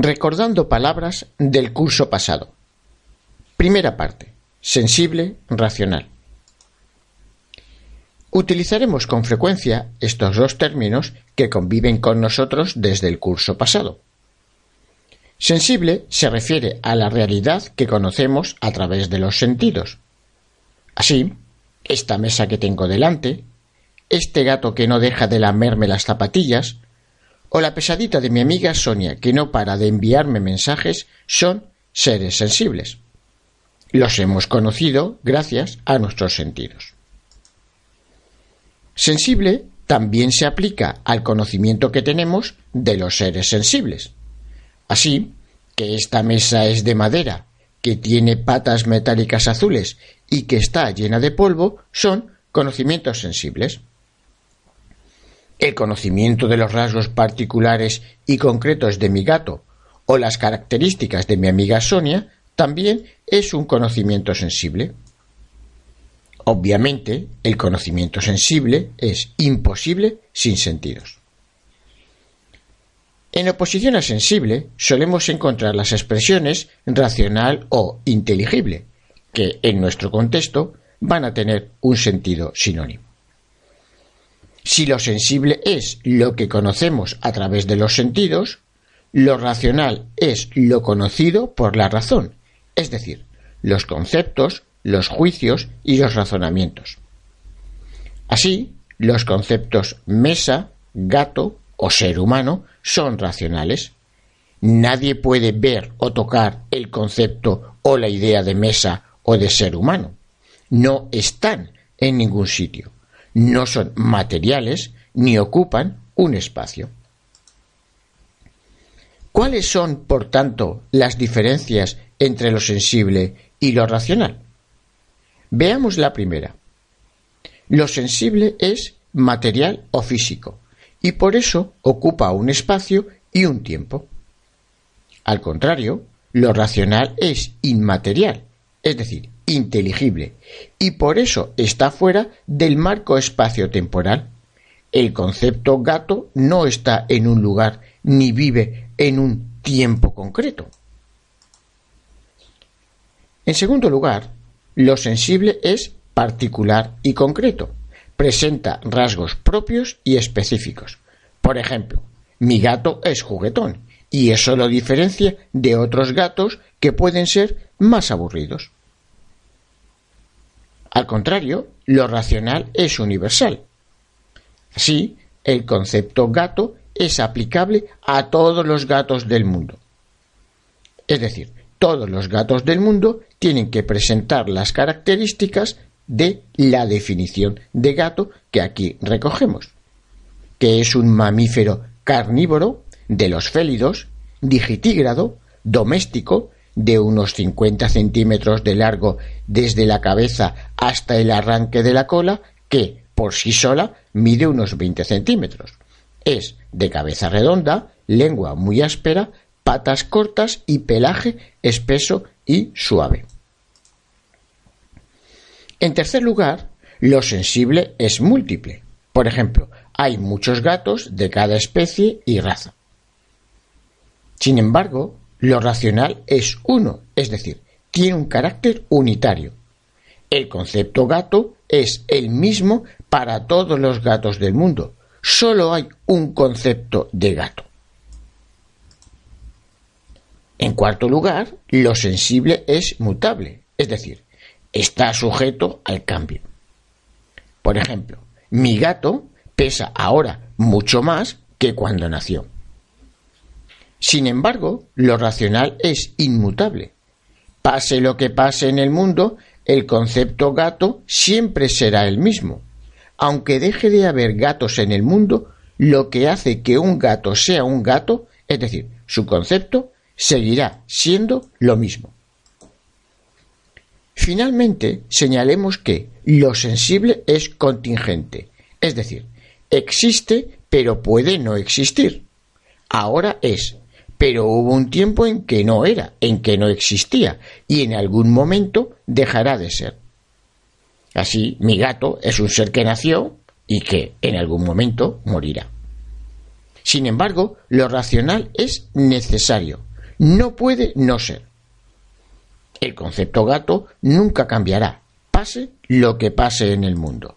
Recordando palabras del curso pasado. Primera parte. Sensible, racional. Utilizaremos con frecuencia estos dos términos que conviven con nosotros desde el curso pasado. Sensible se refiere a la realidad que conocemos a través de los sentidos. Así, esta mesa que tengo delante, este gato que no deja de lamerme las zapatillas, o la pesadita de mi amiga Sonia, que no para de enviarme mensajes, son seres sensibles. Los hemos conocido gracias a nuestros sentidos. Sensible también se aplica al conocimiento que tenemos de los seres sensibles. Así que esta mesa es de madera, que tiene patas metálicas azules y que está llena de polvo, son conocimientos sensibles. El conocimiento de los rasgos particulares y concretos de mi gato o las características de mi amiga Sonia también es un conocimiento sensible. Obviamente, el conocimiento sensible es imposible sin sentidos. En oposición a sensible solemos encontrar las expresiones racional o inteligible, que en nuestro contexto van a tener un sentido sinónimo. Si lo sensible es lo que conocemos a través de los sentidos, lo racional es lo conocido por la razón, es decir, los conceptos, los juicios y los razonamientos. Así, los conceptos mesa, gato o ser humano son racionales. Nadie puede ver o tocar el concepto o la idea de mesa o de ser humano. No están en ningún sitio no son materiales ni ocupan un espacio. ¿Cuáles son, por tanto, las diferencias entre lo sensible y lo racional? Veamos la primera. Lo sensible es material o físico y por eso ocupa un espacio y un tiempo. Al contrario, lo racional es inmaterial, es decir, inteligible y por eso está fuera del marco espacio-temporal. El concepto gato no está en un lugar ni vive en un tiempo concreto. En segundo lugar, lo sensible es particular y concreto. Presenta rasgos propios y específicos. Por ejemplo, mi gato es juguetón y eso lo diferencia de otros gatos que pueden ser más aburridos. Al contrario, lo racional es universal. Así, el concepto gato es aplicable a todos los gatos del mundo. Es decir, todos los gatos del mundo tienen que presentar las características de la definición de gato que aquí recogemos, que es un mamífero carnívoro de los félidos, digitígrado, doméstico, de unos 50 centímetros de largo desde la cabeza hasta el arranque de la cola, que por sí sola mide unos 20 centímetros. Es de cabeza redonda, lengua muy áspera, patas cortas y pelaje espeso y suave. En tercer lugar, lo sensible es múltiple. Por ejemplo, hay muchos gatos de cada especie y raza. Sin embargo, lo racional es uno, es decir, tiene un carácter unitario. El concepto gato es el mismo para todos los gatos del mundo. Solo hay un concepto de gato. En cuarto lugar, lo sensible es mutable, es decir, está sujeto al cambio. Por ejemplo, mi gato pesa ahora mucho más que cuando nació. Sin embargo, lo racional es inmutable. Pase lo que pase en el mundo, el concepto gato siempre será el mismo. Aunque deje de haber gatos en el mundo, lo que hace que un gato sea un gato, es decir, su concepto, seguirá siendo lo mismo. Finalmente, señalemos que lo sensible es contingente, es decir, existe pero puede no existir. Ahora es, pero hubo un tiempo en que no era, en que no existía, y en algún momento dejará de ser. Así, mi gato es un ser que nació y que en algún momento morirá. Sin embargo, lo racional es necesario, no puede no ser. El concepto gato nunca cambiará, pase lo que pase en el mundo.